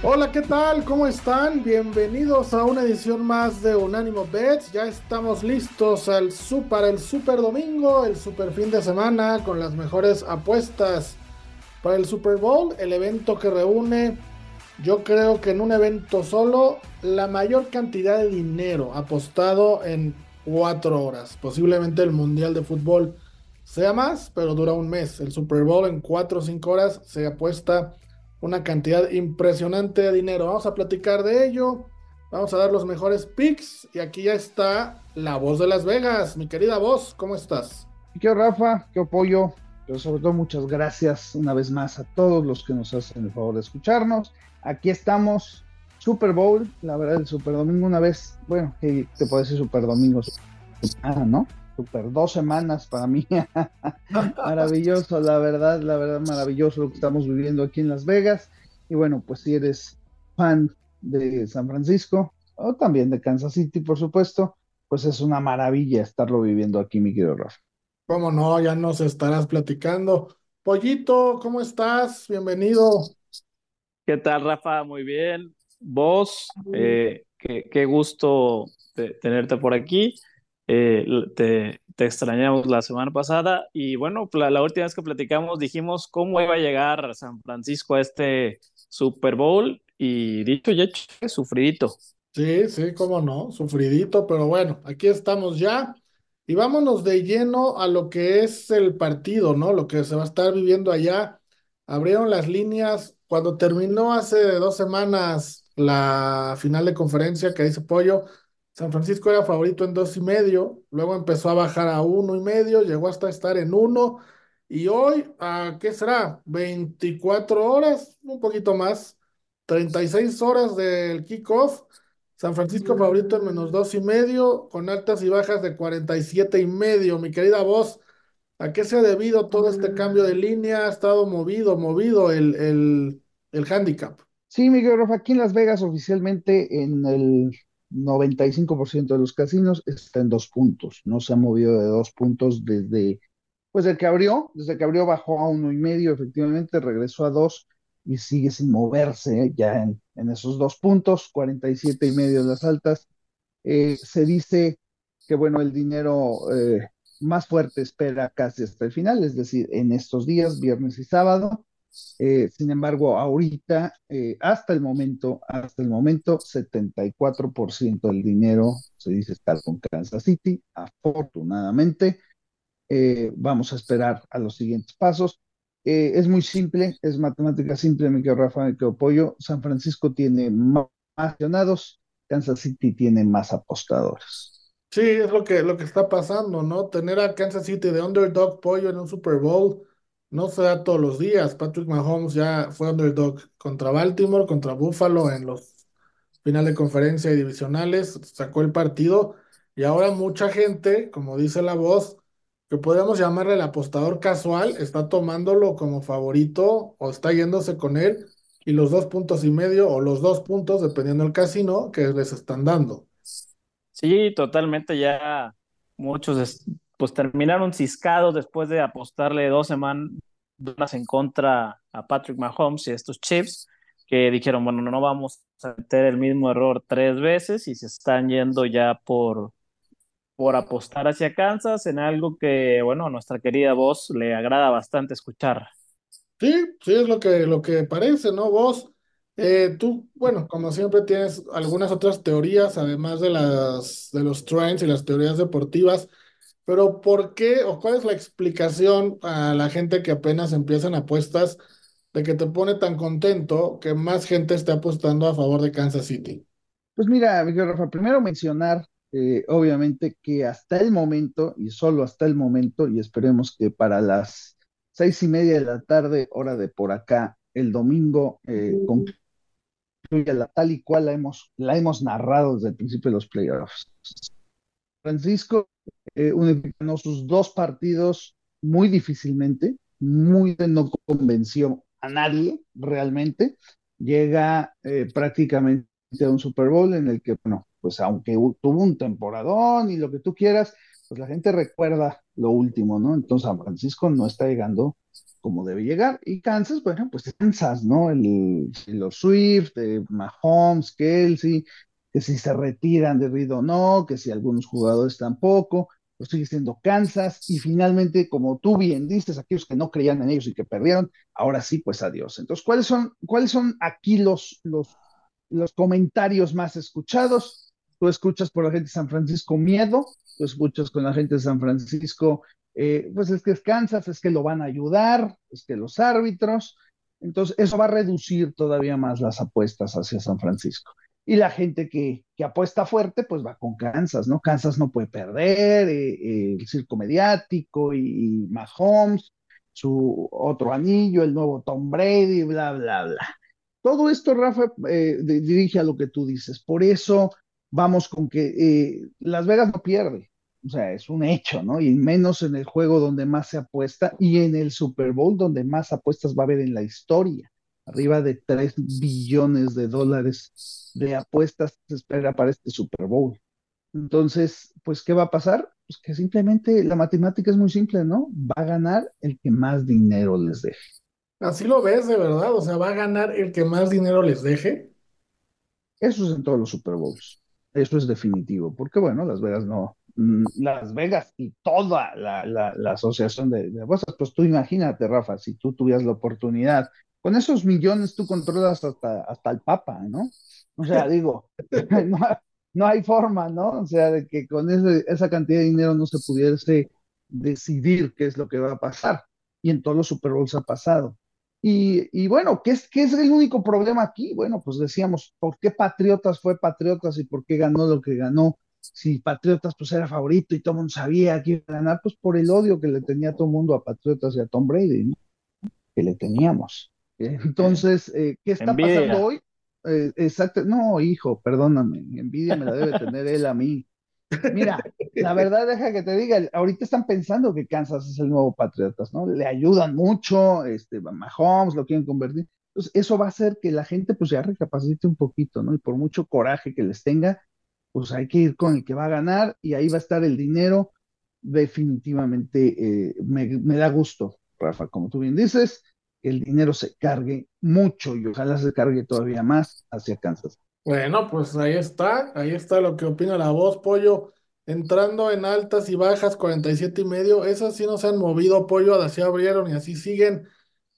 Hola, ¿qué tal? ¿Cómo están? Bienvenidos a una edición más de Unánimo Bets. Ya estamos listos al para el Super Domingo, el Super fin de semana con las mejores apuestas para el Super Bowl, el evento que reúne, yo creo que en un evento solo, la mayor cantidad de dinero apostado en cuatro horas. Posiblemente el Mundial de Fútbol sea más, pero dura un mes. El Super Bowl en cuatro o cinco horas se apuesta una cantidad impresionante de dinero. Vamos a platicar de ello. Vamos a dar los mejores picks. Y aquí ya está la voz de Las Vegas. Mi querida voz, ¿cómo estás? Qué Rafa, qué apoyo. Pero sobre todo muchas gracias una vez más a todos los que nos hacen el favor de escucharnos. Aquí estamos, Super Bowl, la verdad, el Super Domingo una vez, bueno, te puedo decir Super Domingo, ah, ¿no? Super dos semanas para mí. maravilloso, la verdad, la verdad, maravilloso lo que estamos viviendo aquí en Las Vegas. Y bueno, pues si eres fan de San Francisco o también de Kansas City, por supuesto, pues es una maravilla estarlo viviendo aquí, mi querido Rafa. ¿Cómo no? Ya nos estarás platicando. Pollito, ¿cómo estás? Bienvenido. ¿Qué tal, Rafa? Muy bien. Vos, eh, qué, gusto tenerte por aquí. Eh, te, extrañamos la semana pasada y bueno, la, última vez que platicamos dijimos cómo iba a llegar San Francisco a este Super Bowl y dicho y hecho, sufridito. Sí, sí, cómo no, sufridito, pero bueno, aquí estamos ya y vámonos de lleno a lo que es el partido, ¿no? Lo que se va a estar viviendo allá. Abrieron las líneas cuando terminó hace dos semanas la final de conferencia que dice Pollo San Francisco era favorito en dos y medio, luego empezó a bajar a uno y medio, llegó hasta estar en uno, y hoy, ¿a qué será? 24 horas, un poquito más, 36 horas del kickoff. San Francisco favorito en menos dos y medio, con altas y bajas de 47 y medio. Mi querida voz, ¿a qué se ha debido todo este cambio de línea? Ha estado movido, movido el, el, el handicap. Sí, Miguel Rafa, aquí en Las Vegas oficialmente en el 95% de los casinos está en dos puntos, no se ha movido de dos puntos desde, pues el que abrió, desde que abrió bajó a uno y medio, efectivamente regresó a dos y sigue sin moverse ¿eh? ya en, esos dos puntos, 47 y medio de las altas. Eh, se dice que bueno, el dinero eh, más fuerte espera casi hasta el final, es decir, en estos días, viernes y sábado, eh, sin embargo, ahorita, eh, hasta el momento, hasta el momento, 74% del dinero se dice estar con Kansas City. Afortunadamente, eh, vamos a esperar a los siguientes pasos. es muy simple, es matemática simple, mi querido Rafa, mi querido Pollo. San Francisco tiene más accionados, Kansas City tiene más apostadores. Sí, es lo que, lo que está pasando, ¿no? Tener a Kansas City de underdog pollo en un Super Bowl no se da todos los días. Patrick Mahomes ya fue underdog contra Baltimore, contra Buffalo en los finales de conferencia y divisionales, sacó el partido y ahora mucha gente, como dice la voz, que podríamos llamarle el apostador casual, está tomándolo como favorito o está yéndose con él y los dos puntos y medio o los dos puntos, dependiendo del casino, que les están dando. Sí, totalmente ya muchos pues terminaron ciscados después de apostarle dos semanas en contra a Patrick Mahomes y estos Chiefs, que dijeron, bueno, no vamos a meter el mismo error tres veces y se están yendo ya por, por apostar hacia Kansas en algo que, bueno, a nuestra querida voz le agrada bastante escuchar. Sí, sí, es lo que, lo que parece, ¿no? Vos, eh, tú, bueno, como siempre tienes algunas otras teorías, además de las de los trends y las teorías deportivas. Pero ¿por qué o cuál es la explicación a la gente que apenas empiezan apuestas de que te pone tan contento que más gente esté apostando a favor de Kansas City? Pues mira, Miguel Rafa, primero mencionar, eh, obviamente, que hasta el momento, y solo hasta el momento, y esperemos que para las seis y media de la tarde, hora de por acá, el domingo, eh, concluya la tal y cual la hemos, la hemos narrado desde el principio de los playoffs Francisco, eh, ganó sus dos partidos muy difícilmente, muy no convenció a nadie realmente. Llega eh, prácticamente a un Super Bowl en el que, bueno, pues aunque tuvo un temporadón y lo que tú quieras, pues la gente recuerda lo último, ¿no? Entonces San Francisco no está llegando como debe llegar. Y Kansas, bueno, pues Kansas, ¿no? El, los Swift, de Mahomes, Kelsey, que si se retiran de Reed o no, que si algunos jugadores tampoco, pues sigue siendo Kansas. Y finalmente, como tú bien dices, aquellos que no creían en ellos y que perdieron, ahora sí, pues adiós. Entonces, ¿cuáles son, cuáles son aquí los, los, los comentarios más escuchados? Tú escuchas por la gente de San Francisco miedo, tú escuchas con la gente de San Francisco eh, pues es que es Kansas, es que lo van a ayudar, es que los árbitros, entonces eso va a reducir todavía más las apuestas hacia San Francisco. Y la gente que, apuesta fuerte, pues va con Kansas, ¿no? Kansas no puede perder, eh, eh, el circo mediático y, y Mahomes, su otro anillo, el nuevo Tom Brady, bla, bla, bla. Todo esto, Rafa, dirige a lo que tú dices. Por eso vamos con que Las Vegas no pierde o sea, es un hecho, ¿no? Y menos en el juego donde más se apuesta y en el Super Bowl donde más apuestas va a haber en la historia. Arriba de 3 billones de dólares de apuestas se espera para este Super Bowl. Entonces, pues, ¿qué va a pasar? Pues que simplemente la matemática es muy simple, ¿no? Va a ganar el que más dinero les deje. Así lo ves, de verdad. O sea, va a ganar el que más dinero les deje. Eso es en todos los Super Bowls. Eso es definitivo. Porque, bueno, Las Vegas no, Mm, Las Vegas y toda la, asociación de, de, apuestas, pues tú imagínate, Rafa, si tú tuvieras la oportunidad, con esos millones tú controlas hasta, hasta el Papa, ¿no? O sea, digo, no, hay forma, ¿no? O sea, de que con esa cantidad de dinero no se pudiese decidir qué es lo que va a pasar. Y en todos los Super Bowls ha pasado. Y, y, bueno, ¿qué es, ¿qué es el único problema aquí? Bueno, pues decíamos, ¿por qué Patriotas fue Patriotas y por qué ganó lo que ganó? si Patriotas pues era favorito y todo el mundo sabía que iba a ganar, pues por el odio que le tenía todo el mundo a Patriotas y a Tom Brady, ¿no? Que le teníamos. Entonces, eh, ¿qué está pasando hoy? Eh, exacto, no, hijo, perdóname, envidia me la debe tener él a mí. Mira, la verdad, deja que te diga, ahorita están pensando que Kansas es el nuevo Patriotas, ¿no? Le ayudan mucho, este, Mahomes lo quieren convertir. Entonces, eso va a hacer que la gente pues ya recapacite un poquito, ¿no? Y por mucho coraje que les tenga, pues hay que ir con el que va a ganar y ahí va a estar el dinero. Definitivamente eh, me, da gusto, Rafa, como tú bien dices, el dinero se cargue mucho y ojalá se cargue todavía más hacia Kansas. Bueno, pues ahí está, ahí está lo que opina la voz, Pollo. Entrando en altas y bajas, 47 y medio, esas sí no se han movido, Pollo, así abrieron y así siguen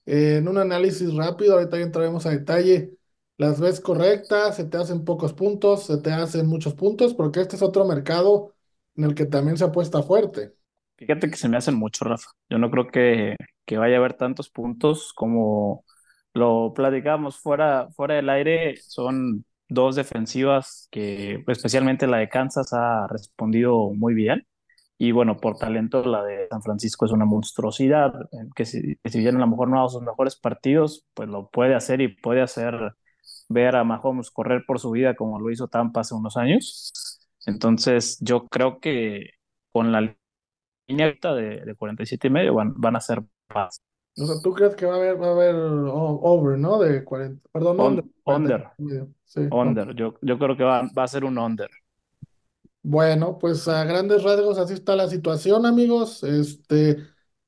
eh, en un análisis rápido, ahorita ya entraremos a detalle las ves correctas, se te hacen pocos puntos, se te hacen muchos puntos, porque este es otro mercado en el que también se apuesta fuerte. Fíjate que se me hacen mucho, Rafa. Yo no creo que, que vaya a haber tantos puntos como lo platicamos fuera, fuera del aire. Son dos defensivas que, especialmente la de Kansas, ha respondido muy bien. Y bueno, por talento, la de San Francisco es una monstruosidad, que si, que si bien a lo mejor no hago sus mejores partidos, pues lo puede hacer y puede hacer ver a Mahomes correr por su vida como lo hizo Tampa hace unos años. Entonces, yo creo que con la línea de, de 47 y medio van, van a ser más. O sea, ¿tú crees que va a haber, va a haber over, ¿no? De 40, perdón, under. Under. Sí, under. Yo, yo creo que va, va a ser un under. Bueno, pues a grandes rasgos así está la situación, amigos. Este,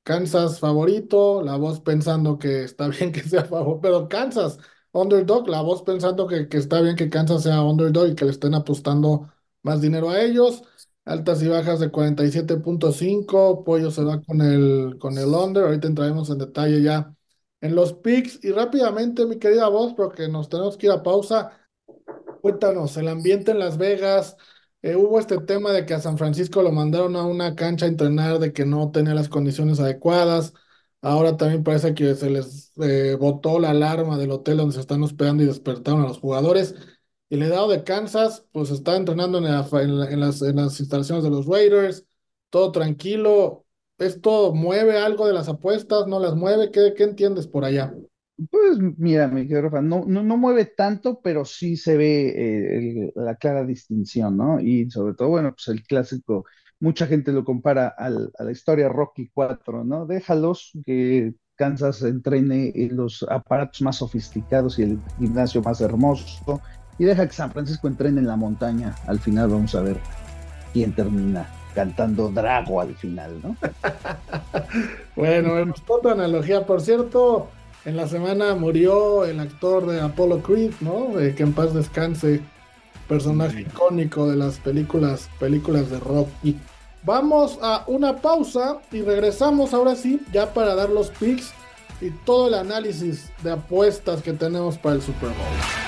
Kansas favorito, la voz pensando que está bien que sea favorito, pero Kansas underdog, la voz pensando que, que está bien que Kansas sea underdog y que le estén apostando más dinero a ellos. Altas y bajas de 47.5, Pollo se va con el, con el under, ahorita entraremos en detalle ya en los picks. Y rápidamente, mi querida voz, porque nos tenemos que ir a pausa, cuéntanos, el ambiente en Las Vegas, eh, hubo este tema de que a San Francisco lo mandaron a una cancha a entrenar, de que no tenía las condiciones adecuadas. Ahora también parece que se les eh, botó la alarma del hotel donde se están hospedando y despertaron a los jugadores. Y el dado de Kansas, pues está entrenando en, en, las, en las instalaciones de los Raiders, todo tranquilo. ¿Esto mueve algo de las apuestas? ¿No las mueve? ¿Qué, qué entiendes por allá? Pues mira, mi querido Rafa, no, no, no mueve tanto, pero sí se ve eh, la clara distinción, ¿no? Y sobre todo, bueno, pues el clásico, mucha gente lo compara al- a la historia Rocky 4, ¿no? Déjalos que Kansas entrene en los aparatos más sofisticados y el gimnasio más hermoso, y deja que San Francisco entrene en la montaña. Al final vamos a ver quién termina cantando Drago al final, ¿no? Bueno, me gustó tu analogía. Por cierto, en la semana murió el actor de Apollo Creed, ¿no? Eh, que en paz descanse, personaje icónico de las películas, películas de Rocky. Vamos a una pausa y regresamos ahora sí, ya para dar los picks y todo el análisis de apuestas que tenemos para el Super Bowl.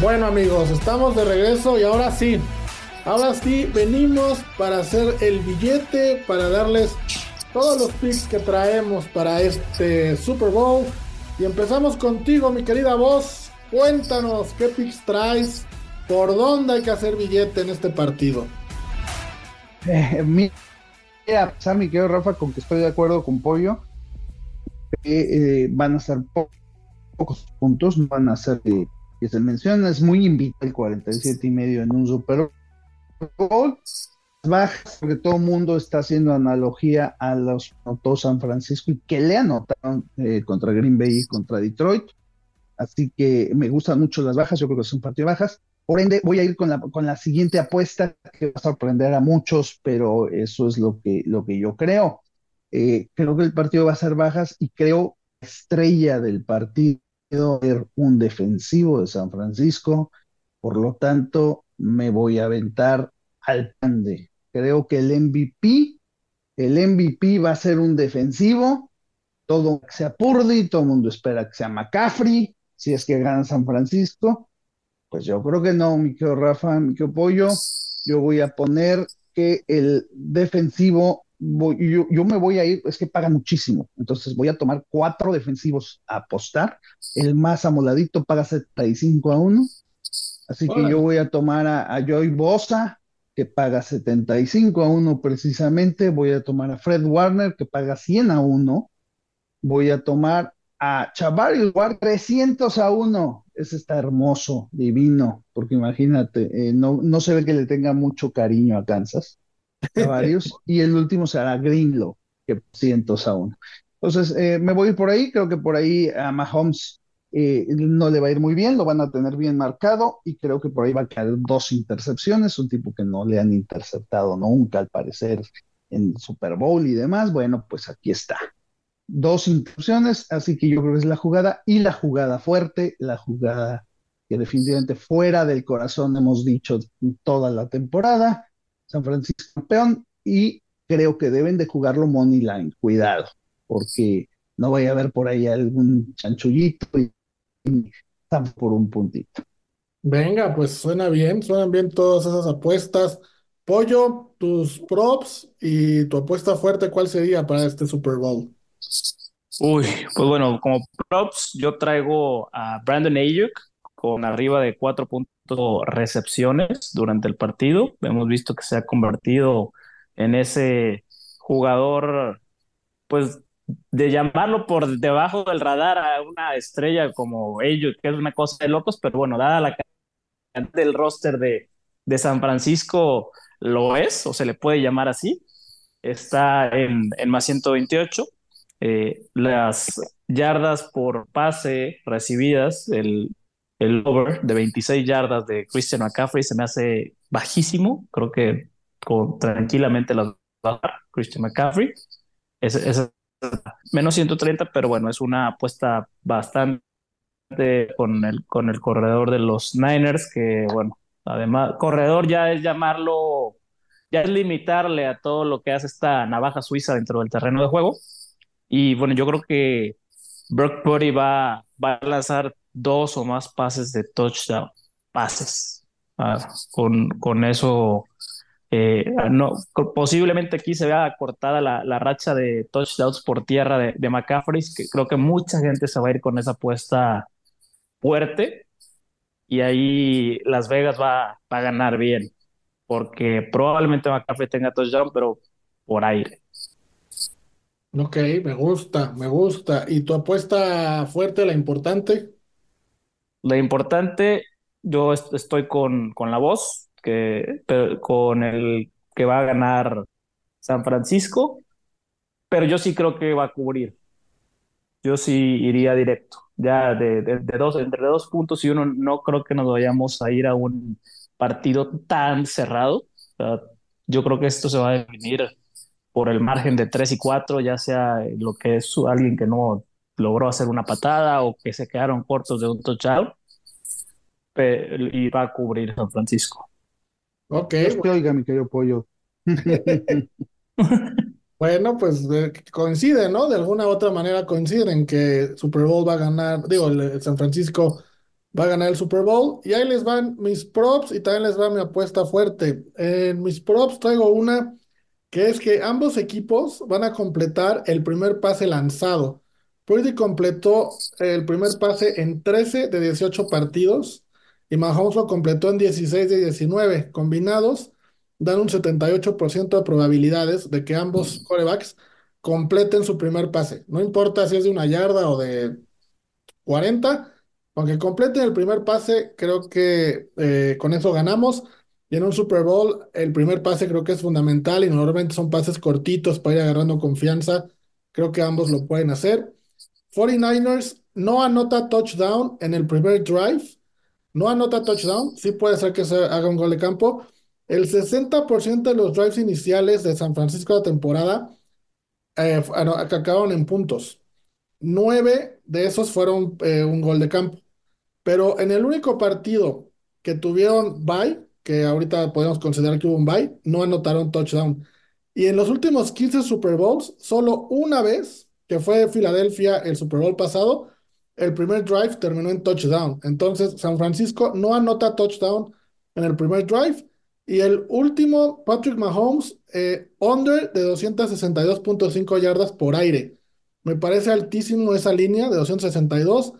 Bueno amigos, estamos de regreso y ahora sí, ahora sí venimos para hacer el billete, para darles todos los picks que traemos para este Super Bowl. Y empezamos contigo, mi querida voz. Cuéntanos qué picks traes, por dónde hay que hacer billete en este partido. Eh, mira, pasar mi querido Rafa, con que estoy de acuerdo con Pollo, que eh, van a ser po- pocos puntos, no van a ser eh, que se menciona, es muy invita el 47 y medio en un Super Bowl. Bajas, porque todo el mundo está haciendo analogía a los anotó San Francisco y que le anotaron eh, contra Green Bay y contra Detroit. Así que me gustan mucho las bajas, yo creo que son partido bajas. Por ende, voy a ir con la, con la siguiente apuesta que va a sorprender a muchos, pero eso es lo que, lo que yo creo. Eh, creo que el partido va a ser bajas y creo estrella del partido ser un defensivo de San Francisco. Por lo tanto, me voy a aventar al pande. Creo que el MVP, el MVP va a ser un defensivo. Todo que sea Purdy, todo el mundo espera que sea McCaffrey, si es que gana San Francisco. Pues yo creo que no, mi querido Rafa, mi querido Pollo. Yo voy a poner que el defensivo, voy- yo, yo me voy a ir, es que paga muchísimo. Entonces voy a tomar cuatro defensivos a apostar. El más amoladito paga 75 a 1. Así que yo voy a tomar a, a Joy Bosa, que paga 75 a 1 precisamente. Voy a tomar a Fred Warner, que paga 100 a 1. Voy a tomar a Chavari War 300 a 1. Ese está hermoso, divino, porque imagínate, eh, no, no se ve que le tenga mucho cariño a Kansas, a varios. y el último será Greenlow, que 200 a 1. Entonces, eh, me voy por ahí, creo que por ahí a Mahomes eh, no le va a ir muy bien, lo van a tener bien marcado y creo que por ahí va a caer dos intercepciones, un tipo que no le han interceptado nunca al parecer en Super Bowl y demás. Bueno, pues aquí está dos interrupciones, así que yo creo que es la jugada y la jugada fuerte, la jugada que definitivamente fuera del corazón hemos dicho toda la temporada. San Francisco campeón y creo que deben de jugarlo money line, cuidado, porque no vaya a haber por ahí algún chanchullito y, y están por un puntito. Venga, pues suena bien, suenan bien todas esas apuestas. Pollo, tus props y tu apuesta fuerte, ¿cuál sería para este Super Bowl? Uy, pues bueno, como props, yo traigo a Brandon Ayuk con arriba de 4 puntos recepciones durante el partido. Hemos visto que se ha convertido en ese jugador, pues, de llamarlo por debajo del radar a una estrella como Ayuk, que es una cosa de locos, pero bueno, dada la cantidad del roster de, de San Francisco, lo es, o se le puede llamar así. Está en, en más 128 eh, las yardas por pase recibidas, el, el over de 26 yardas de Christian McCaffrey se me hace bajísimo. Creo que con, tranquilamente las va a dar Christian McCaffrey. Es, es menos 130, pero bueno, es una apuesta bastante con el, con el corredor de los Niners, que bueno, además, corredor ya es llamarlo, ya es limitarle a todo lo que hace esta navaja suiza dentro del terreno de juego. Y bueno, yo creo que Brock Purdy va, va a lanzar dos o más pases de touchdown, pases. Ah, con, con eso, eh, no, posiblemente aquí se vea cortada la, la racha de touchdowns por tierra de, de McCaffrey, que creo que mucha gente se va a ir con esa apuesta fuerte y ahí Las Vegas va, va a ganar bien, porque probablemente McCaffrey tenga touchdown, pero por aire. Ok, me gusta, me gusta. ¿Y tu apuesta fuerte, la importante? La importante, yo estoy con, con la voz, que, con el que va a ganar San Francisco, pero yo sí creo que va a cubrir. Yo sí iría directo, ya de, de, dos, entre dos puntos y uno, no creo que nos vayamos a ir a un partido tan cerrado. yo creo que esto se va a definir por el margen de 3 y 4, ya sea lo que es alguien que no logró hacer una patada o que se quedaron cortos de un touchdown, y va a cubrir San Francisco. Ok. oiga, mi querido pollo. Bueno, pues coincide, ¿no? De alguna u otra manera coinciden en que Super Bowl va a ganar, digo, el San Francisco va a ganar el Super Bowl. Y ahí les van mis props y también les va mi apuesta fuerte. En mis props traigo una que es que ambos equipos van a completar el primer pase lanzado. Purdy completó el primer pase en 13 de 18 partidos y Mahomes lo completó en 16 de 19. Combinados, dan un 78% de probabilidades de que ambos corebacks completen su primer pase. No importa si es de una yarda o de 40, aunque completen el primer pase, creo que eh, con eso ganamos. Y en un Super Bowl, el primer pase creo que es fundamental y normalmente son pases cortitos para ir agarrando confianza. Creo que ambos lo pueden hacer. 49ers no anota touchdown en el primer drive. No anota touchdown. Sí puede ser que se haga un gol de campo. El 60% de los drives iniciales de San Francisco de temporada eh, acabaron en puntos. Nueve de esos fueron eh, un gol de campo. Pero en el único partido que tuvieron bye, que ahorita podemos considerar que hubo un bye, no anotaron touchdown. Y en los últimos 15 Super Bowls, solo una vez, que fue Filadelfia el Super Bowl pasado, el primer drive terminó en touchdown. Entonces, San Francisco no anota touchdown en el primer drive. Y el último, Patrick Mahomes, eh, under de 262.5 yardas por aire. Me parece altísimo esa línea de 262.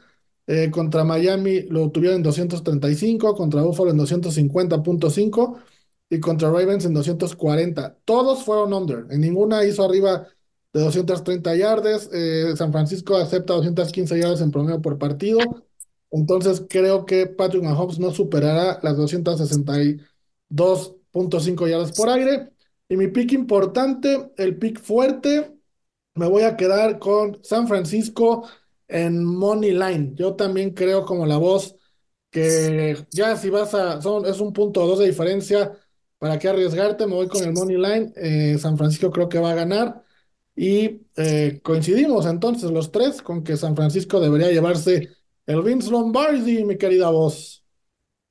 Eh, contra Miami lo tuvieron en 235, contra Buffalo en 250.5 y contra Ravens en 240. Todos fueron under, en ninguna hizo arriba de 230 yardas. Eh, San Francisco acepta 215 yardas en promedio por partido. Entonces creo que Patrick Mahomes no superará las 262.5 yardas por aire. Y mi pick importante, el pick fuerte, me voy a quedar con San Francisco en Money Line. Yo también creo como la voz que ya si vas a, son, es un punto o dos de diferencia, ¿para qué arriesgarte? Me voy con el Money Line. Eh, San Francisco creo que va a ganar. Y eh, coincidimos entonces los tres con que San Francisco debería llevarse el Vince Lombardi, mi querida voz.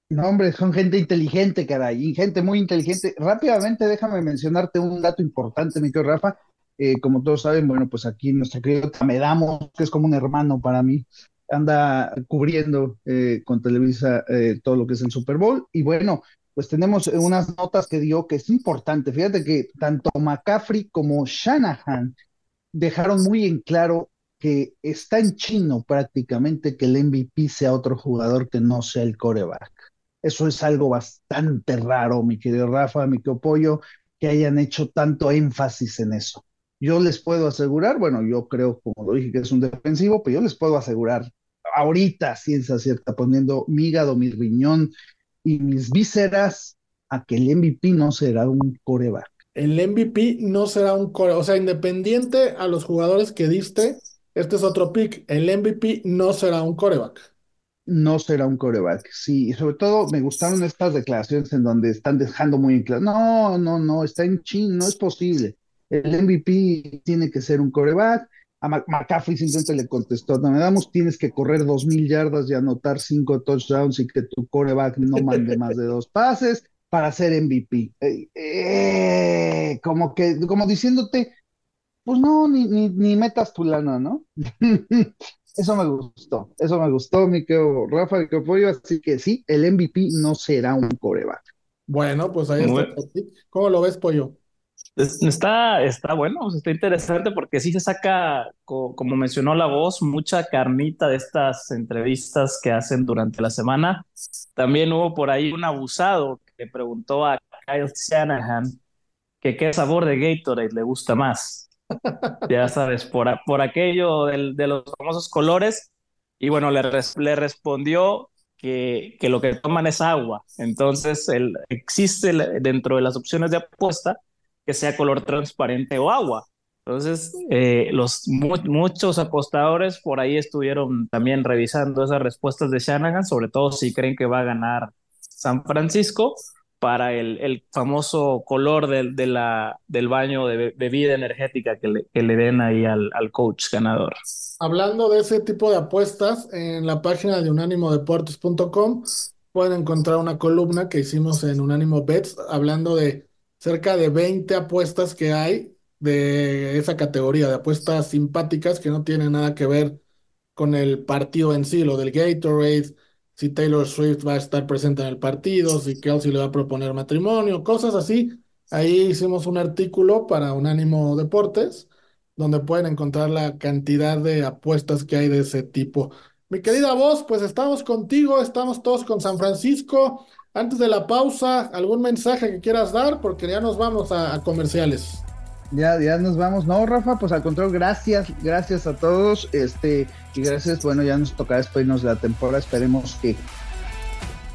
No, hombre, son gente inteligente, caray, gente muy inteligente. Rápidamente, déjame mencionarte un dato importante, mi querido Rafa. Eh, como todos saben, bueno, pues aquí nuestra querida Tamedamos, que es como un hermano para mí, anda cubriendo eh, con Televisa eh, todo lo que es el Super Bowl. Y bueno, pues tenemos unas notas que dio que es importante. Fíjate que tanto McCaffrey como Shanahan dejaron muy en claro que está en chino prácticamente que el MVP sea otro jugador que no sea el coreback. Eso es algo bastante raro, mi querido Rafa, mi querido Pollo, que hayan hecho tanto énfasis en eso. Yo les puedo asegurar, bueno, yo creo, como lo dije, que es un defensivo, pero yo les puedo asegurar ahorita, ciencia cierta, poniendo mi hígado, mi riñón y mis vísceras a que el MVP no será un coreback. El MVP no será un coreback, o sea, independiente a los jugadores que diste, este es otro pick, el MVP no será un coreback. No será un coreback, sí, y sobre todo me gustaron estas declaraciones en donde están dejando muy en claro, no, no, no, está en chin, no es posible el MVP tiene que ser un coreback. A McCaffrey simplemente le contestó, no me damos, tienes que correr dos mil yardas y anotar cinco touchdowns y que tu coreback no mande más de dos pases para ser MVP. Eh, eh, como que, como diciéndote, pues no, ni, ni, metas tu lana, ¿no? eso me gustó, eso me gustó, mi querido Rafa, mi Pollo, así que sí, el MVP no será un coreback. Bueno, pues ahí está. ¿Cómo lo ves, Pollo? Está, está bueno, está interesante porque sí se saca, como mencionó la voz, mucha carnita de estas entrevistas que hacen durante la semana. También hubo por ahí un abusado que preguntó a Kyle Shanahan que qué sabor de Gatorade le gusta más. Ya sabes, por, por aquello del, de los famosos colores. Y bueno, le, le respondió que, que, lo que toman es agua. Entonces, el, existe dentro de las opciones de apuesta que sea color transparente o agua. Entonces, eh, los muchos apostadores por ahí estuvieron también revisando esas respuestas de Shanahan, sobre todo si creen que va a ganar San Francisco para el, el famoso color del, de la, del baño de bebida energética que le, que le den ahí al, al coach ganador. Hablando de ese tipo de apuestas, en la página de unánimodeportes.com pueden encontrar una columna que hicimos en Unánimo Bets hablando de cerca de 20 apuestas que hay de esa categoría, de apuestas simpáticas que no tienen nada que ver con el partido en sí, lo del Gatorade, si Taylor Swift va a estar presente en el partido, si Kelsey le va a proponer matrimonio, cosas así. Ahí hicimos un artículo para Unánimo Deportes, donde pueden encontrar la cantidad de apuestas que hay de ese tipo. Mi querida voz, pues estamos contigo, estamos todos con San Francisco. Antes de la pausa, ¿algún mensaje que quieras dar? Porque ya nos vamos a, comerciales. Ya, ya nos vamos. No, Rafa, pues al contrario, gracias, gracias a todos. Este, y gracias, bueno, ya nos toca despedirnos de la temporada. Esperemos que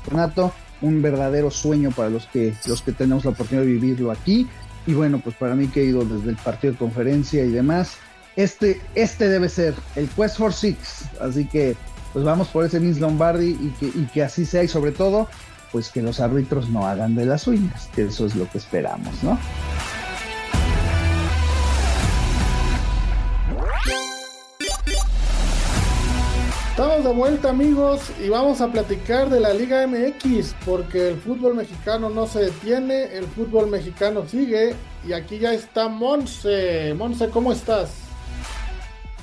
Renato, un verdadero sueño para los que, los que tenemos la oportunidad de vivirlo aquí. Y bueno, pues para mí que he ido desde el partido de conferencia y demás, este, este debe ser el Quest for Six. Así que, pues vamos por ese Vince Lombardi y que, y que así sea. Y sobre todo, pues que los árbitros no hagan de las suyas, que eso es lo que esperamos, ¿no? Estamos de vuelta amigos y vamos a platicar de la Liga MX porque el fútbol mexicano no se detiene, el fútbol mexicano sigue y aquí ya está Monse. Monse, ¿cómo estás?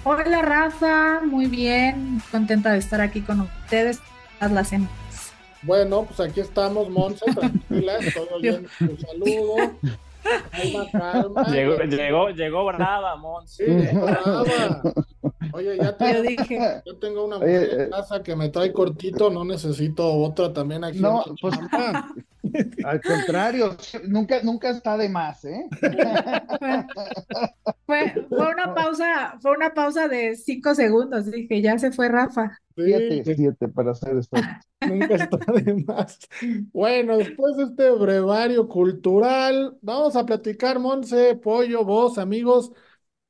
Hola Rafa, muy bien, contenta de estar aquí con ustedes todas las semanas. Bueno, pues aquí estamos, Monse, tranquila, todo bien, un saludo. Calma, calma. Llegó, llegó, llegó brava, Monse. Sí, llegó brava. Oye, ya te, yo, dije, yo tengo una mujer en eh, casa que me trae cortito, no necesito otra también aquí. No, pues al contrario, nunca, nunca está de más, ¿eh? Fue, fue, una pausa, fue una pausa de cinco segundos, dije, ya se fue Rafa. Siete, siete para hacer esto. Nunca está de más. Bueno, después de este brevario cultural, vamos a platicar, Monse, Pollo, vos, amigos,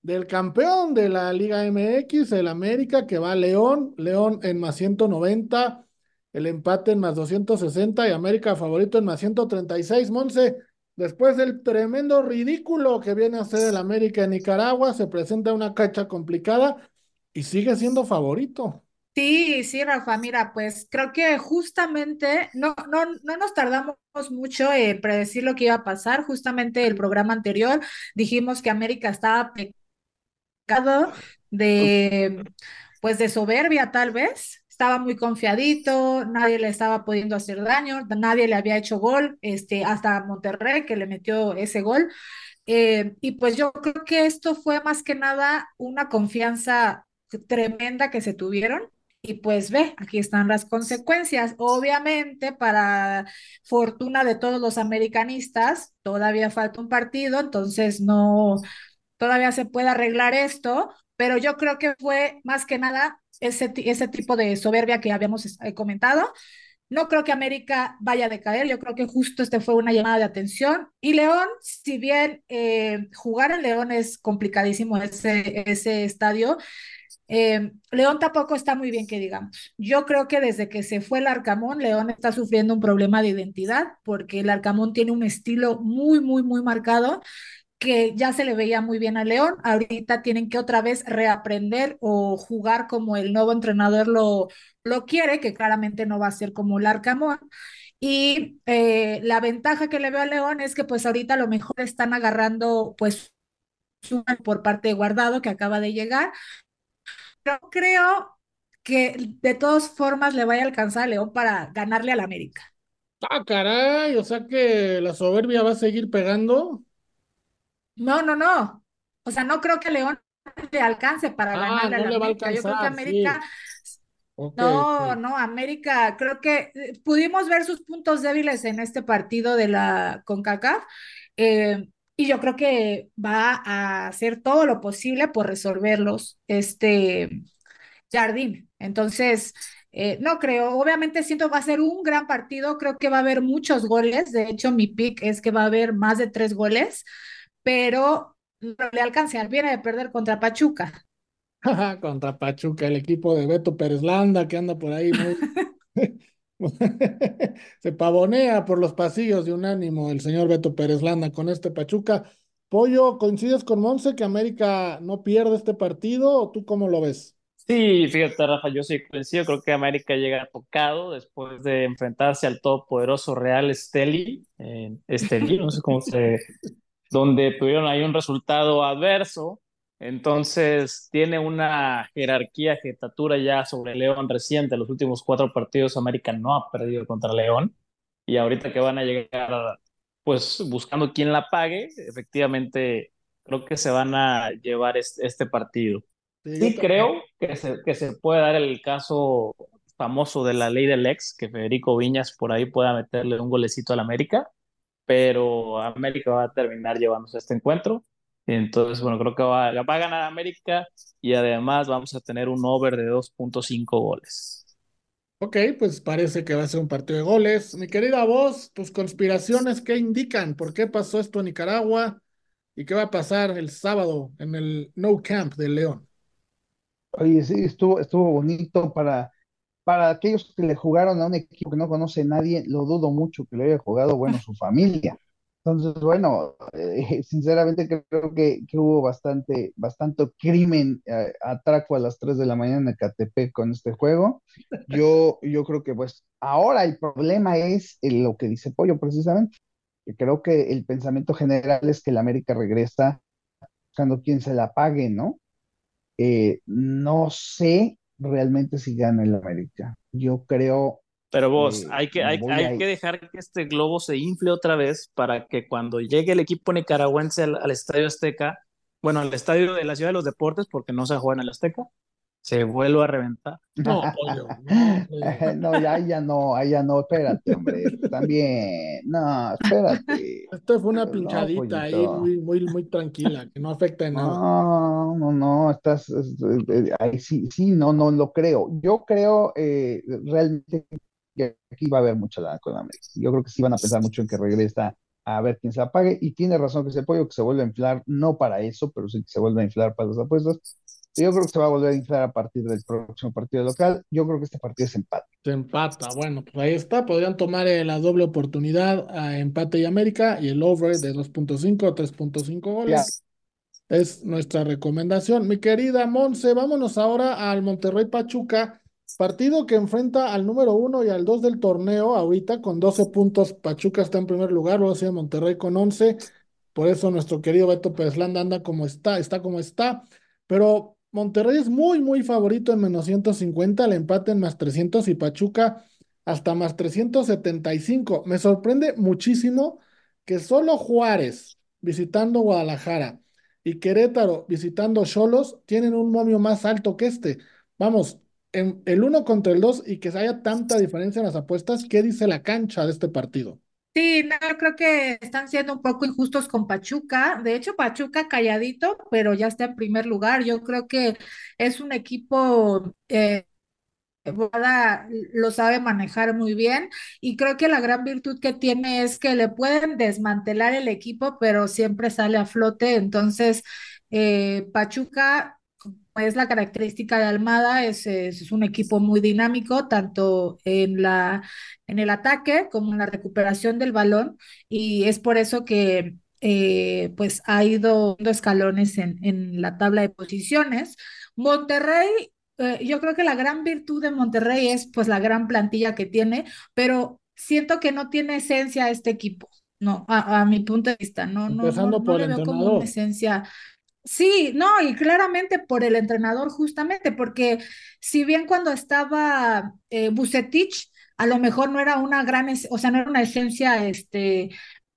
del campeón de la Liga MX, el América, que va a León, León en más 190, el empate en más 260 y América favorito en más 136. Monse, después del tremendo ridículo que viene a ser el América en Nicaragua, se presenta una cacha complicada y sigue siendo favorito. Sí, sí, Rafa, mira, pues creo que justamente no, no, no nos tardamos mucho en predecir lo que iba a pasar. Justamente el programa anterior dijimos que América estaba pecado de, pues de soberbia tal vez. Estaba muy confiadito, nadie le estaba pudiendo hacer daño, nadie le había hecho gol, este, hasta Monterrey que le metió ese gol. Eh, y pues yo creo que esto fue más que nada una confianza tremenda que se tuvieron y pues ve, aquí están las consecuencias. Obviamente, para fortuna de todos los americanistas, todavía falta un partido, entonces no, todavía se puede arreglar esto, pero yo creo que fue más que nada ese, ese tipo de soberbia que habíamos eh, comentado. No creo que América vaya a decaer, yo creo que justo este fue una llamada de atención. Y León, si bien eh, jugar en León es complicadísimo ese, ese estadio, eh, León tampoco está muy bien que digamos. Yo creo que desde que se fue el Arcamón, León está sufriendo un problema de identidad porque el Arcamón tiene un estilo muy, muy, muy marcado que ya se le veía muy bien a León. Ahorita tienen que otra vez reaprender o jugar como el nuevo entrenador lo, lo quiere, que claramente no va a ser como el Arcamón. Y eh, la ventaja que le veo a León es que pues ahorita a lo mejor están agarrando pues por parte de Guardado que acaba de llegar, pero creo que de todas formas le vaya a alcanzar a León para ganarle al América. Ah, caray, o sea que la soberbia va a seguir pegando. No, no, no. O sea, no creo que León le alcance para Ah, ganarle no al América. Yo creo que América, sí. No, no, América, creo que eh, pudimos ver sus puntos débiles en este partido de la CONCACAF. Eh, y yo creo que va a hacer todo lo posible por resolverlos este Jardín. Entonces, eh, no creo, obviamente siento va a ser un gran partido, creo que va a haber muchos goles, de hecho mi pick es que va a haber más de tres goles, pero no le alcanza, viene de perder contra Pachuca. contra Pachuca, el equipo de Beto Pérez Landa que anda por ahí Se pavonea por los pasillos de unánimo el señor Beto Pérez Landa con este Pachuca. Pollo, ¿coincides con Monse que América no pierde este partido o tú cómo lo ves? Sí, fíjate, Rafa, yo sí coincido. Creo que América llega tocado después de enfrentarse al todopoderoso Real Esteli, eh, Esteli, no sé cómo se. donde tuvieron ahí un resultado adverso. Entonces, tiene una jerarquía, jetatura ya sobre León reciente. Los últimos cuatro partidos, América no ha perdido contra León. Y ahorita que van a llegar, pues buscando quién la pague, efectivamente, creo que se van a llevar este, este partido. Sí, creo que se, que se puede dar el caso famoso de la ley del ex, que Federico Viñas por ahí pueda meterle un golecito al América, pero América va a terminar llevándose este encuentro. Entonces, bueno, creo que va, va a ganar América y además vamos a tener un over de 2.5 goles. Ok, pues parece que va a ser un partido de goles. Mi querida voz, tus conspiraciones, ¿qué indican? ¿Por qué pasó esto en Nicaragua? ¿Y qué va a pasar el sábado en el No Camp de León? Oye, sí, estuvo, estuvo bonito para, para aquellos que le jugaron a un equipo que no conoce nadie, lo dudo mucho que le haya jugado, bueno, su familia. Entonces, bueno, eh, sinceramente creo que, hubo bastante, bastante crimen, eh, atraco a las 3 de la mañana en Catepec con este juego. Yo, yo creo que pues ahora el problema es lo que dice Pollo precisamente, creo que el pensamiento general es que el América regresa buscando quien se la pague, ¿no? Eh, no sé realmente si gana el América. Yo creo. Pero vos, hay, que, hay, que dejar que este globo se infle otra vez para que cuando llegue el equipo nicaragüense al Estadio Azteca, bueno, al Estadio de la Ciudad de los Deportes, porque no se juega en el Azteca, se vuelve a reventar. No, no, ya, ya no, ya no, espérate, hombre, también, no, espérate. Esto fue una pinchadita ahí, muy, muy, muy tranquila, que no afecta en nada. No, no, no, estás, ahí sí, sí, no, no lo creo. Yo creo eh, realmente que aquí va a haber mucha lana con América. Yo creo que sí van a pensar mucho en que regresa a ver quién se apague, y tiene razón que ese pollo que se vuelve a inflar, no para eso, pero sí que se vuelve a inflar para las apuestas yo creo que se va a volver a inflar a partir del próximo partido local. Yo creo que este partido es empate. Se empata. Bueno, pues ahí está. Podrían tomar eh, la doble oportunidad a empate y América y el over de 2.5 o 3.5 goles. Es nuestra recomendación. Mi querida Monse, vámonos ahora al Monterrey Pachuca. Partido que enfrenta al número uno y al dos del torneo ahorita con 12 puntos. Pachuca está en primer lugar, luego sigue Monterrey con 11. Por eso nuestro querido Beto Pérez anda como está, está como está. Pero Monterrey es muy, muy favorito en menos 150, el empate en más 300 y Pachuca hasta más 375. Me sorprende muchísimo que solo Juárez visitando Guadalajara y Querétaro visitando Cholos tienen un momio más alto que este. Vamos, en el uno contra el dos y que haya tanta diferencia en las apuestas, ¿qué dice la cancha de este partido? Sí, no, creo que están siendo un poco injustos con Pachuca. De hecho, Pachuca calladito, pero ya está en primer lugar. Yo creo que es un equipo eh, lo sabe manejar muy bien y creo que la gran virtud que tiene es que le pueden desmantelar el equipo, pero siempre sale a flote. Entonces, eh, Pachuca es la característica de Almada, es, es, un equipo muy dinámico, tanto en, la, en el ataque como en la recuperación del balón, y es por eso que eh, pues ha ido dando escalones en, en, la tabla de posiciones. Monterrey, eh, yo creo que la gran virtud de Monterrey es pues la gran plantilla que tiene, pero siento que no tiene esencia este equipo. No, a, a mi punto de vista, no, no, no, no le veo como una esencia Sí, no, y claramente por el entrenador justamente, porque si bien cuando estaba eh, Bucetich, a lo mejor no era una gran, o sea, no era una esencia este,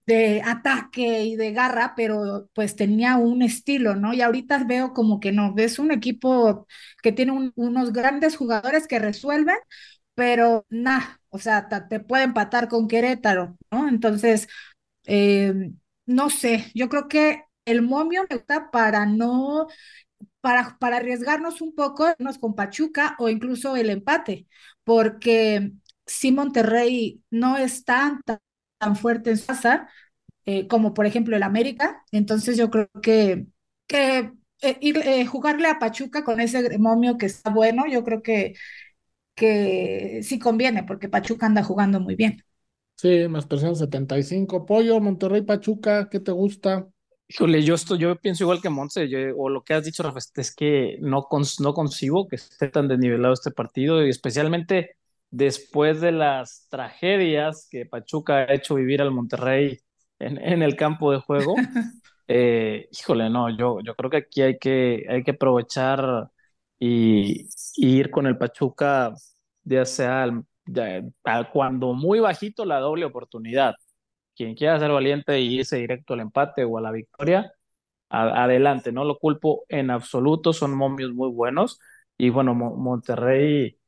de ataque y de garra, pero pues tenía un estilo, ¿no? Y ahorita veo como que no, ves un equipo que tiene unos grandes jugadores que resuelven, pero nada, o sea, te puede empatar con Querétaro, ¿no? Entonces, eh, no sé, yo creo que el momio me gusta para no, para, para arriesgarnos un poco nos con Pachuca o incluso el empate, porque si Monterrey no es tan, tan, fuerte en su casa, eh, como por ejemplo el América, entonces yo creo que, que eh, ir, eh, jugarle a Pachuca con ese momio que está bueno, yo creo que, que sí conviene, porque Pachuca anda jugando muy bien. Sí, más 375. Pollo, Monterrey, Pachuca, ¿qué te gusta? Híjole, yo estoy, yo pienso igual que Montse, yo- o lo que has dicho, Rafa, es que no, cons- no concibo que esté tan desnivelado este partido, y especialmente después de las tragedias que Pachuca ha hecho vivir al Monterrey en, en el campo de juego. Eh, híjole, no, yo, yo creo que aquí hay que, hay que aprovechar y, y ir con el Pachuca, ya sea al- ya- a cuando muy bajito la doble oportunidad. Quien quiera ser valiente y irse directo al empate o a la victoria, a- adelante, no lo culpo en absoluto, son momios muy buenos. Y bueno, Mo- Monterrey,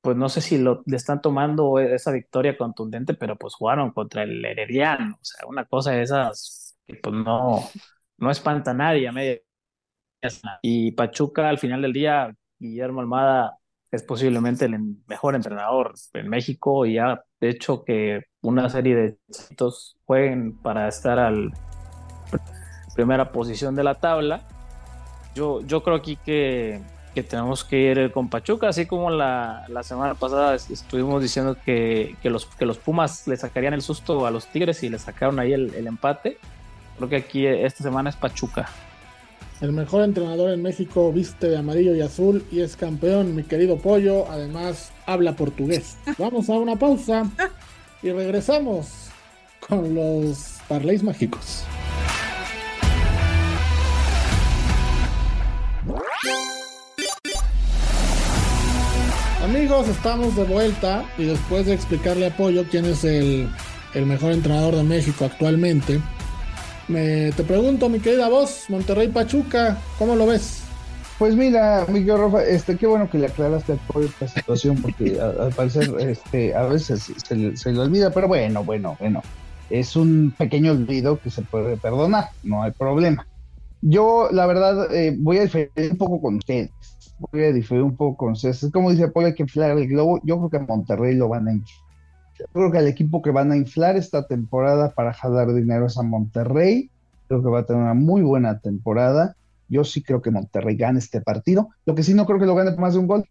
pues no sé si lo, le están tomando esa victoria contundente, pero pues jugaron contra el Herediano, o sea, una cosa de esas que pues no, no espanta a nadie a. Y Pachuca, al final del día, Guillermo Almada es posiblemente el mejor entrenador en México y ha hecho que una serie de chiquitos jueguen para estar al primera posición de la tabla. Yo, yo creo aquí que, que tenemos que ir con Pachuca, así como la, la semana pasada est- estuvimos diciendo que, que, los, que los Pumas le sacarían el susto a los Tigres y le sacaron ahí el, el empate. Creo que aquí eh, esta semana es Pachuca. El mejor entrenador en México viste de amarillo y azul y es campeón, mi querido Pollo. Además, habla portugués. Vamos a una pausa y regresamos con los parlays mágicos. Amigos, estamos de vuelta y después de explicarle a Pollo quién es el, el mejor entrenador de México actualmente, me, te pregunto, mi querida voz, Monterrey Pachuca, ¿cómo lo ves? Pues mira, Miguel Rafa, este, qué bueno que le aclaraste por esta situación, porque al parecer este, a veces se, le- se le olvida, pero bueno, bueno, bueno, es un pequeño olvido que se puede perdonar, no hay problema. Yo, la verdad, eh, voy a diferir un poco con ustedes, voy a diferir un poco con ustedes. Es como dice Paul, hay que inflar el globo, yo creo que a Monterrey lo van a inflar. Yo creo que el equipo que van a inflar esta temporada para jalar dinero es a Monterrey, creo que va a tener una muy buena temporada. Yo sí creo que Monterrey gane este partido. Lo que sí no creo que lo gane por más de un gol.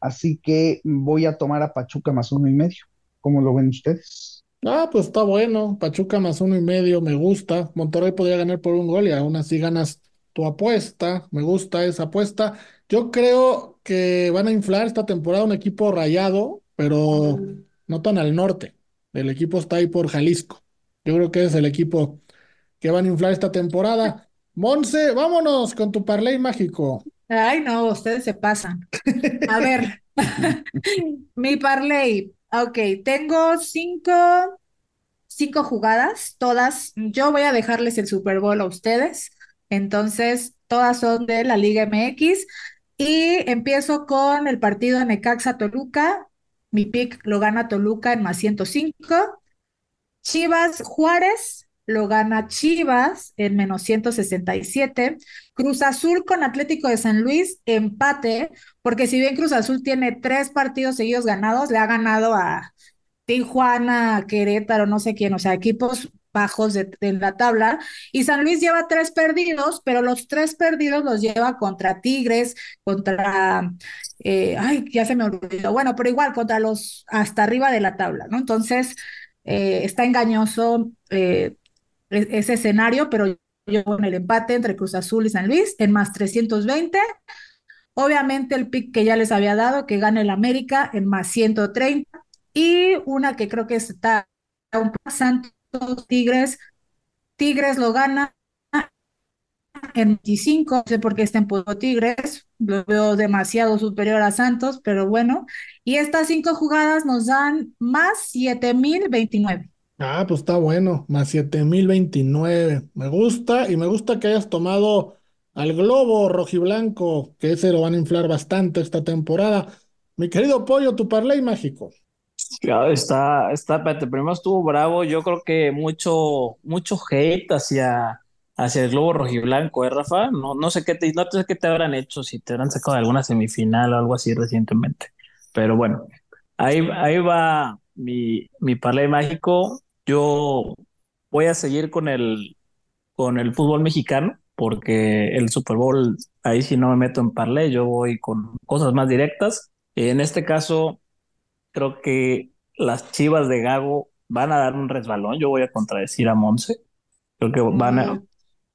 Así que voy a tomar a Pachuca más uno y medio. ¿Cómo lo ven ustedes? Ah, pues está bueno. Pachuca más uno y medio, me gusta. Monterrey podría ganar por un gol y aún así ganas tu apuesta. Me gusta esa apuesta. Yo creo que van a inflar esta temporada un equipo rayado, pero no tan al norte. El equipo está ahí por Jalisco. Yo creo que es el equipo que van a inflar esta temporada. Monse, vámonos con tu parlay mágico. Ay, no, ustedes se pasan. A ver, mi parlay. Ok, tengo cinco, cinco jugadas, todas. Yo voy a dejarles el Super Bowl a ustedes. Entonces, todas son de la Liga MX. Y empiezo con el partido de Necaxa Toluca. Mi pick lo gana Toluca en más 105. Chivas Juárez lo gana Chivas en menos 167. Cruz Azul con Atlético de San Luis, empate, porque si bien Cruz Azul tiene tres partidos seguidos ganados, le ha ganado a Tijuana, Querétaro, no sé quién, o sea, equipos bajos de, la tabla. Y San Luis lleva tres perdidos, pero los tres perdidos los lleva contra Tigres, contra, eh, ay, ya se me olvidó, bueno, pero igual contra los hasta arriba de la tabla, ¿no? Entonces, eh, está engañoso eh, ese escenario, pero yo con el empate entre Cruz Azul y San Luis en más 320. Obviamente el pick que ya les había dado, que gane el América en más 130. Y una que creo que está un Santos Tigres. Tigres lo gana en 25. No sé por qué está en Tigres. Lo veo demasiado superior a Santos, pero bueno. Y estas cinco jugadas nos dan más 7029. Ah, pues está bueno, más 7029. Me gusta y me gusta que hayas tomado al globo rojiblanco, que ese lo van a inflar bastante esta temporada. Mi querido Pollo, tu parlay mágico. Claro, está, está, espérate, primero estuvo bravo, yo creo que mucho, mucho hate hacia, hacia el globo rojiblanco, ¿eh, Rafa? No, no sé qué te, no sé qué te habrán hecho, si te habrán sacado de alguna semifinal o algo así recientemente. Pero bueno, ahí, ahí va mi, mi parlay mágico. Yo voy a seguir con el, con el fútbol mexicano, porque el Super Bowl, ahí sí no me meto en parlay, yo voy con cosas más directas. En este caso, creo que las Chivas de Gago van a dar un resbalón. Yo voy a contradecir a Monse. Creo que van a, Mm,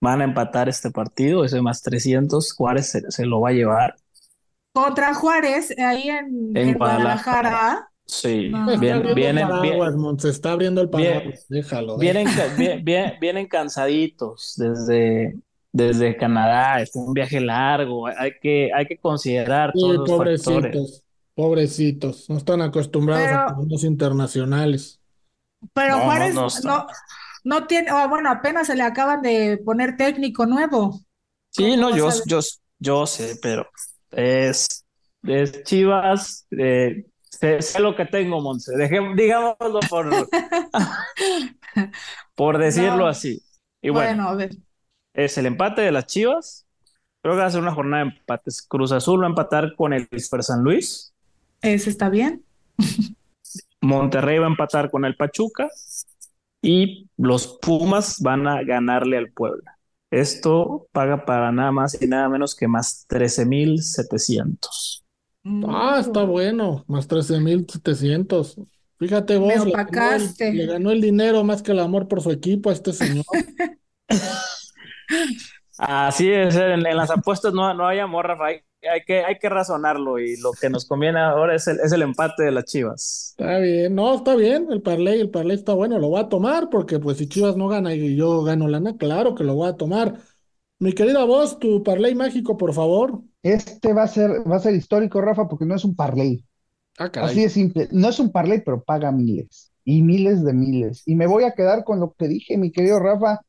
van a empatar este partido, ese más 300. Juárez se, se lo va a llevar Contra Juárez, ahí en, en en Guadalajara. Guadalajara. Sí, No. Bien, vienen, paraguas, se está abriendo el bien, paraguas. Déjalo, vienen, ca- bien- bien- vienen cansaditos desde, desde Canadá. Es un viaje largo. Hay que, hay que considerar Sí, todos esos factores. pobrecitos, pobrecitos. No están acostumbrados a torneos internacionales. pero No, no, Juárez no no, no tiene, bueno, apenas se le acaban de poner técnico nuevo. Sí, ¿Cómo no, yo, yo, yo sé, pero es, es Chivas. eh, sé, sé lo que tengo, Monse. Digámoslo por, por decirlo No, así. Y bueno, bueno, a ver. es el empate de las Chivas. Creo que va a ser una jornada de empates. Cruz Azul va a empatar con el Super San Luis. ¿Ese está bien? Monterrey va a empatar con el Pachuca. Y los Pumas van a ganarle al Puebla. Esto paga para nada más y nada menos que más 13,700. Ah, está bueno, más 13,700. Fíjate me vos, le ganó el, le opacaste. ganó el dinero más que el amor por su equipo a este señor. Así es, en, en las apuestas no, no hay amor, Rafa. Hay, hay que, hay que razonarlo y lo que nos conviene ahora es el, es el empate de las Chivas. Está bien, no, está bien, el parlay, el parlay está bueno, lo voy a tomar porque pues si Chivas no gana y yo gano lana, claro que lo voy a tomar. Mi querida voz, tu parlay mágico, por favor. Este va a ser, va a ser histórico, Rafa, porque no es un parlay. Ah, Así de simple. No es un parlay, pero paga miles y miles de miles. Y me voy a quedar con lo que dije, mi querido Rafa.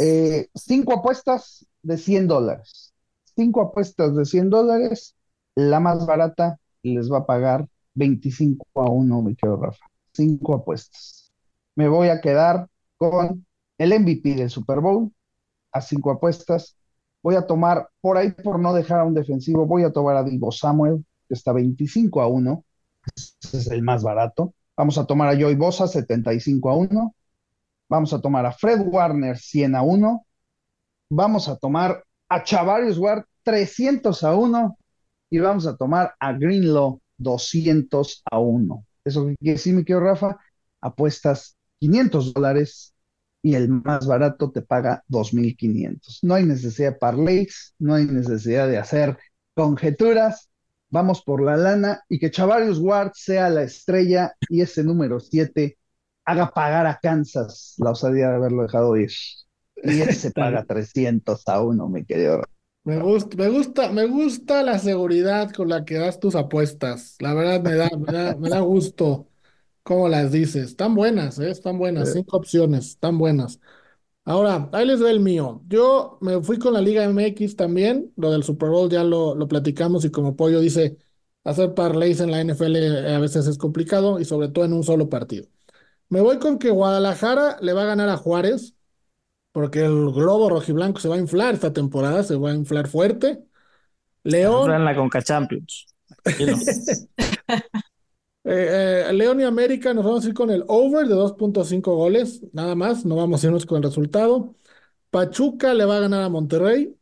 Eh, cinco apuestas de 100 dólares. Cinco apuestas de 100 dólares. La más barata les va a pagar 25 a 1, mi querido Rafa. Cinco apuestas. Me voy a quedar con el MVP del Super Bowl a cinco apuestas. Voy a tomar, por ahí, por no dejar a un defensivo, voy a tomar a Divo Samuel, que está 25 a 1. Ese es el más barato. Vamos a tomar a Joey Bosa, 75 a 1. Vamos a tomar a Fred Warner, 100 a 1. Vamos a tomar a Chavarius Ward, 300 a 1. Y vamos a tomar a Greenlaw, 200 a 1. Eso que decir, mi querido Rafa, apuestas 500 dólares y el más barato te paga 2.500. No hay necesidad de parlays, no hay necesidad de hacer conjeturas. Vamos por la lana y que Chavarius Ward sea la estrella y ese número 7 haga pagar a Kansas la osadía de haberlo dejado ir. Y ese paga 300 a 1, mi querido. Me gusta, me gusta, me gusta la seguridad con la que das tus apuestas. La verdad me da, me da, me da gusto cómo las dices. Están buenas, ¿eh? Están buenas. Eh, Cinco opciones, están buenas. Ahora, ahí les doy el mío. Yo me fui con la Liga MX también. Lo del Super Bowl ya lo, lo platicamos y como Pollo dice, hacer parlays en la NFL a veces es complicado y sobre todo en un solo partido. Me voy con que Guadalajara le va a ganar a Juárez porque el globo rojiblanco se va a inflar esta temporada, se va a inflar fuerte. León, en la Conca Champions. Eh, eh, León y América nos vamos a ir con el over de 2.5 goles, nada más, no vamos a irnos con el resultado. Pachuca le va a ganar a Monterrey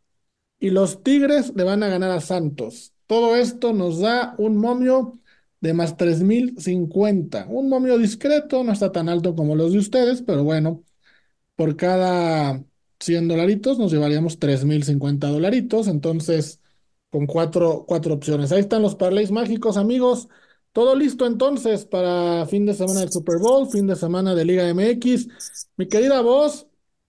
y los Tigres le van a ganar a Santos. Todo esto nos da un momio de más 3050. Un momio discreto, no está tan alto como los de ustedes, pero bueno, por cada 100 dolaritos nos llevaríamos 3050 dolaritos. Entonces, con cuatro, cuatro opciones. Ahí están los parlays mágicos, amigos. Todo listo entonces para fin de semana del Super Bowl, fin de semana de Liga MX. Mi querida voz,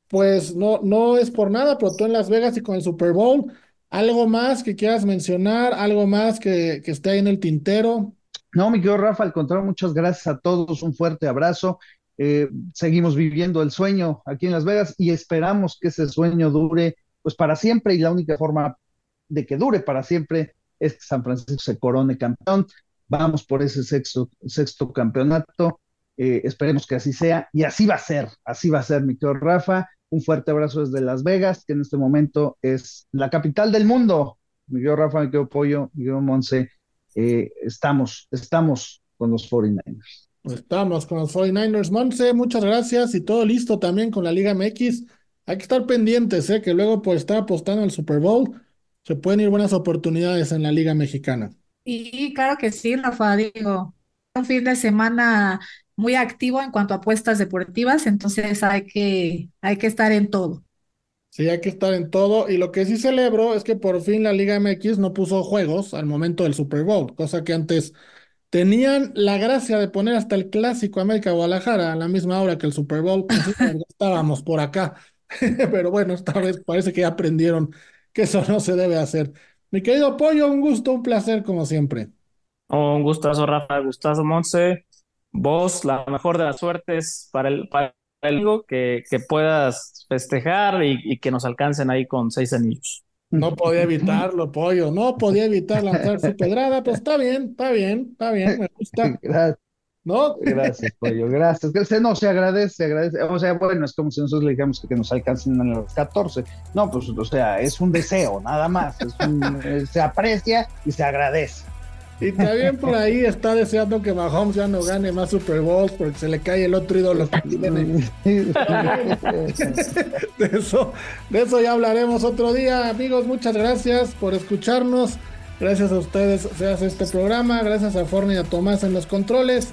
pues no, no es por nada, pero tú en Las Vegas y con el Super Bowl, ¿algo más que quieras mencionar? ¿Algo más que, que esté ahí en el tintero? No, mi querido Rafa, al contrario, muchas gracias a todos, un fuerte abrazo. Eh, seguimos viviendo el sueño aquí en Las Vegas y esperamos que ese sueño dure pues para siempre y la única forma de que dure para siempre es que San Francisco se corone campeón. Vamos por ese sexto, sexto campeonato. Eh, esperemos que así sea y así va a ser, así va a ser, mi querido Rafa. Un fuerte abrazo desde Las Vegas, que en este momento es la capital del mundo. Mi Rafa, mi querido Pollo, mi Monse, eh, estamos, estamos con los 49ers. Estamos con los 49ers. Monse, muchas gracias y todo listo también con la Liga MX. Hay que estar pendientes, ¿eh? que luego por estar apostando al Super Bowl se pueden ir buenas oportunidades en la Liga Mexicana. Y claro que sí, Rafa, digo, un fin de semana muy activo en cuanto a apuestas deportivas, entonces hay que, hay que estar en todo. Sí, hay que estar en todo. Y lo que sí celebro es que por fin la Liga MX no puso juegos al momento del Super Bowl, cosa que antes tenían la gracia de poner hasta el clásico América Guadalajara a la misma hora que el Super Bowl. Pues estábamos por acá. Pero bueno, esta vez parece que ya aprendieron que eso no se debe hacer. Mi querido Pollo, un gusto, un placer como siempre. Un gustazo, Rafa, gustazo, Monse vos la mejor de las suertes para el, para el que, que puedas festejar y, que nos alcancen ahí con seis anillos. No podía evitarlo, pollo, no podía evitar lanzar su pedrada, pues está bien, está bien, está bien, me gusta. Gracias. ¿No? Gracias, pollo, gracias. No, se agradece, se agradece. O sea, bueno, es como si nosotros le dijéramos que nos alcancen a los 14. No, pues, o sea, es un deseo, nada más. se aprecia y se agradece. Y también por ahí está deseando que Mahomes ya no gane más Super Bowls porque se le cae el otro ídolo de eso, de eso ya hablaremos otro día, amigos. Muchas gracias por escucharnos. Gracias a ustedes se hace este programa. Gracias a Forni y a Tomás en los controles.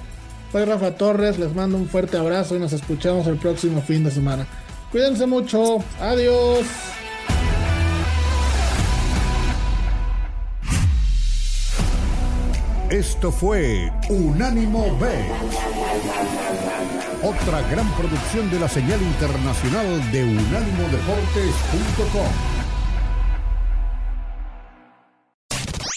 Soy Rafa Torres, les mando un fuerte abrazo y nos escuchamos el próximo fin de semana. Cuídense mucho. Adiós. Esto fue Unánimo B. Otra gran producción de la señal internacional de unánimodeportes.com.